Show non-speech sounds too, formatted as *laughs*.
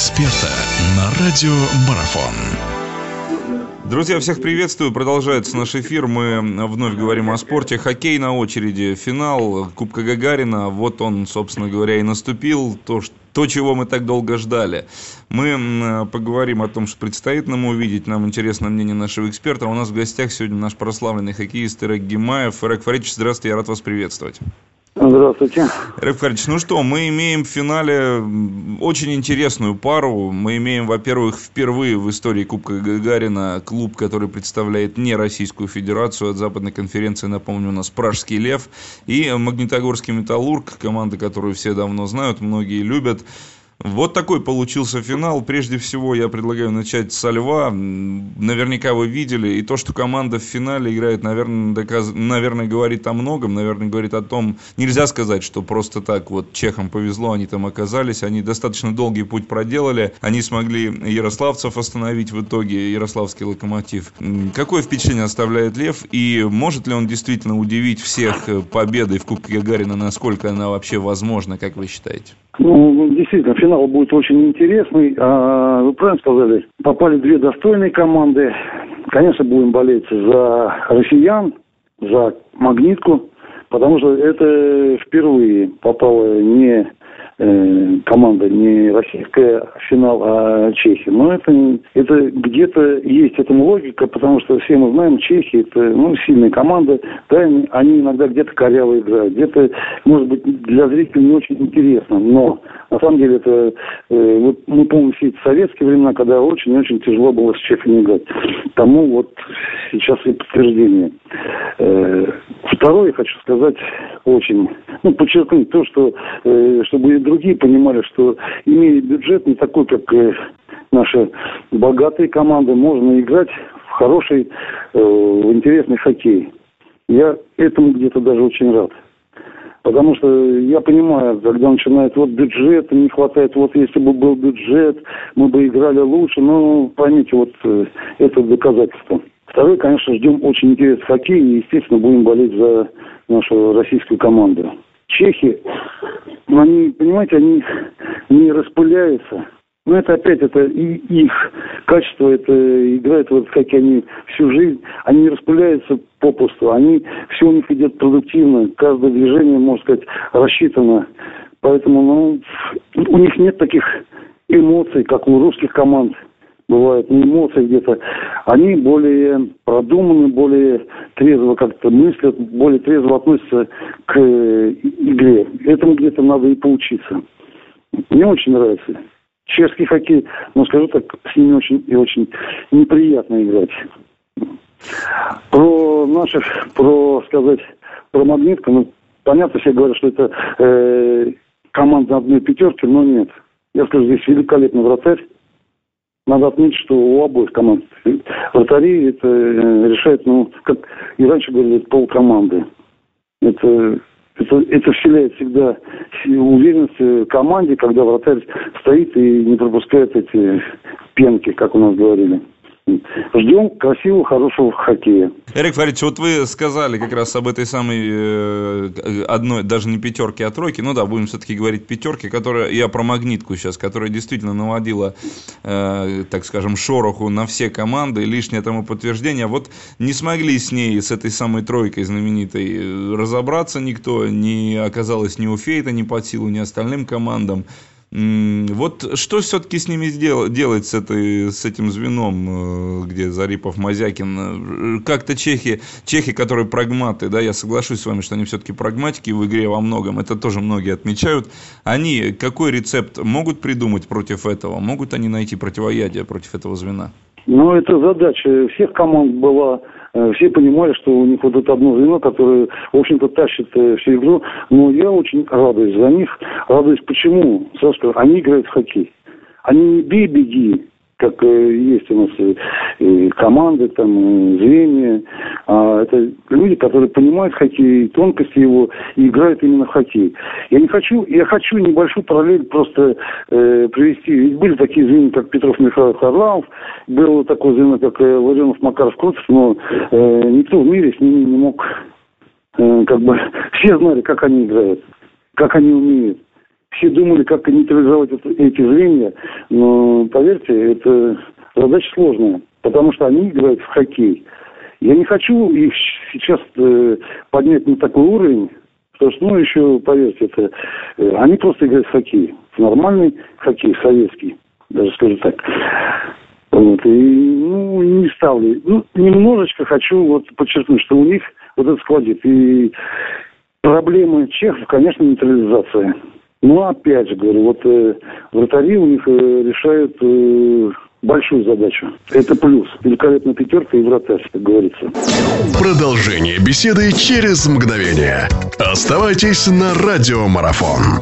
эксперта на радио Марафон. Друзья, всех приветствую. Продолжается наш эфир. Мы вновь говорим о спорте. Хоккей на очереди. Финал Кубка Гагарина. Вот он, собственно говоря, и наступил. То, то, чего мы так долго ждали. Мы поговорим о том, что предстоит нам увидеть. Нам интересно мнение нашего эксперта. У нас в гостях сегодня наш прославленный хоккеист Ирек Гимаев. Ирек Фаридович, здравствуйте, я рад вас приветствовать. Здравствуйте. Фаридович, ну что, мы имеем в финале очень интересную пару. Мы имеем, во-первых, впервые в истории Кубка Гагарина клуб, который представляет не Российскую Федерацию. От западной конференции, напомню, у нас Пражский Лев и Магнитогорский Металлург, команда, которую все давно знают, многие любят. Вот такой получился финал. Прежде всего, я предлагаю начать со Льва. Наверняка вы видели. И то, что команда в финале играет, наверное, доказ... наверное, говорит о многом. Наверное, говорит о том... Нельзя сказать, что просто так вот чехам повезло, они там оказались. Они достаточно долгий путь проделали. Они смогли ярославцев остановить в итоге, ярославский локомотив. Какое впечатление оставляет Лев? И может ли он действительно удивить всех победой в Кубке Гагарина? Насколько она вообще возможна, как вы считаете? Ну, действительно, финал будет очень интересный. А, вы правильно сказали, попали две достойные команды. Конечно, будем болеть за россиян, за магнитку, потому что это впервые попала не команда не российская финал, а Чехия. Но это, это где-то есть этому логика, потому что все мы знаем, Чехия это ну, сильная команда, да, они иногда где-то коряво играют, где-то, может быть, для зрителей не очень интересно, но на самом деле это, э, мы помним все эти советские времена, когда очень-очень тяжело было с Чехией играть. Тому вот сейчас и подтверждение. Э, второе, хочу сказать, очень, ну, подчеркнуть то, что, э, чтобы другие понимали, что имея бюджет не такой, как э, наши богатые команды, можно играть в хороший, э, в интересный хоккей. Я этому где-то даже очень рад. Потому что я понимаю, когда начинает вот бюджет, не хватает, вот если бы был бюджет, мы бы играли лучше. Но поймите, вот э, это доказательство. Второй, конечно, ждем очень интересный хоккей и, естественно, будем болеть за нашу российскую команду. Чехи, ну, они, понимаете, они не распыляются. Но это опять, это и их качество, это играет вот как они всю жизнь, они не распыляются попусту, они, все у них идет продуктивно, каждое движение, можно сказать, рассчитано. Поэтому, ну, у них нет таких эмоций, как у русских команд бывают, не эмоции где-то, они более продуманы, более трезво как-то мыслят, более трезво относятся к э, игре. Этому где-то надо и поучиться. Мне очень нравится. Чешский хоккей, но скажу так, с ними очень и очень неприятно играть. Про наших, про сказать, про магнитку, ну, понятно, все говорят, что это э, команда одной пятерки, но нет. Я скажу, здесь великолепный вратарь. Надо отметить, что у обоих команд вратари это э, решает, ну, как и раньше говорили, полкоманды. Это, это, это вселяет всегда уверенность команде, когда вратарь стоит и не пропускает эти пенки, как у нас говорили. Ждем красивого, хорошего хоккея. Эрик Фаридович, вот вы сказали как раз об этой самой э, одной, даже не пятерке, а тройке, ну да, будем все-таки говорить пятерке, которая, я про магнитку сейчас, которая действительно наводила, э, так скажем, шороху на все команды, лишнее тому подтверждение. Вот не смогли с ней, с этой самой тройкой знаменитой, э, разобраться никто, не оказалось ни у Фейта, ни под силу, ни остальным командам. Вот что все-таки с ними делать с, этой, с этим звеном, э, где Зарипов, Мазякин? Э, как-то чехи, чехи, которые прагматы, да, я соглашусь с вами, что они все-таки прагматики в игре во многом, это тоже многие отмечают. Они какой рецепт могут придумать против этого? Могут они найти противоядие против этого звена? Ну, это задача всех команд была все понимали, что у них вот это одно звено, которое, в общем-то, тащит э, всю игру. Но я очень радуюсь за них. Радуюсь почему? Сразу скажу, они играют в хоккей. Они не бей, беги, как э, есть у нас э, команды, там, звенья. А это люди, которые понимают хоккей, тонкости его, и играют именно в хоккей. Я не хочу, я хочу небольшую параллель просто э, привести. Ведь были такие звенья, как Петров Михаил Харламов, было такое звено, как э, Владимиров Макаров Крутов, но э, никто в мире с ними не мог, э, как бы, *laughs* все знали, как они играют, как они умеют. все думали, как нейтрализовать эти звенья, но поверьте, это задача сложная, потому что они играют в хоккей. Я не хочу их сейчас э, поднять на такой уровень, потому что, ну, еще, поверьте, это, э, они просто играют в хоккей. Нормальный хоккей, советский, даже скажу так. Вот, и, ну, не ставлю. Ну, немножечко хочу вот подчеркнуть, что у них вот это складит. И проблемы чехов, конечно, нейтрализация. Но опять же говорю, вот э, вратари у них э, решают э, большую задачу. Это плюс. Великолепная пятерка и вратарь, как говорится. Продолжение беседы через мгновение. Оставайтесь на радиомарафон.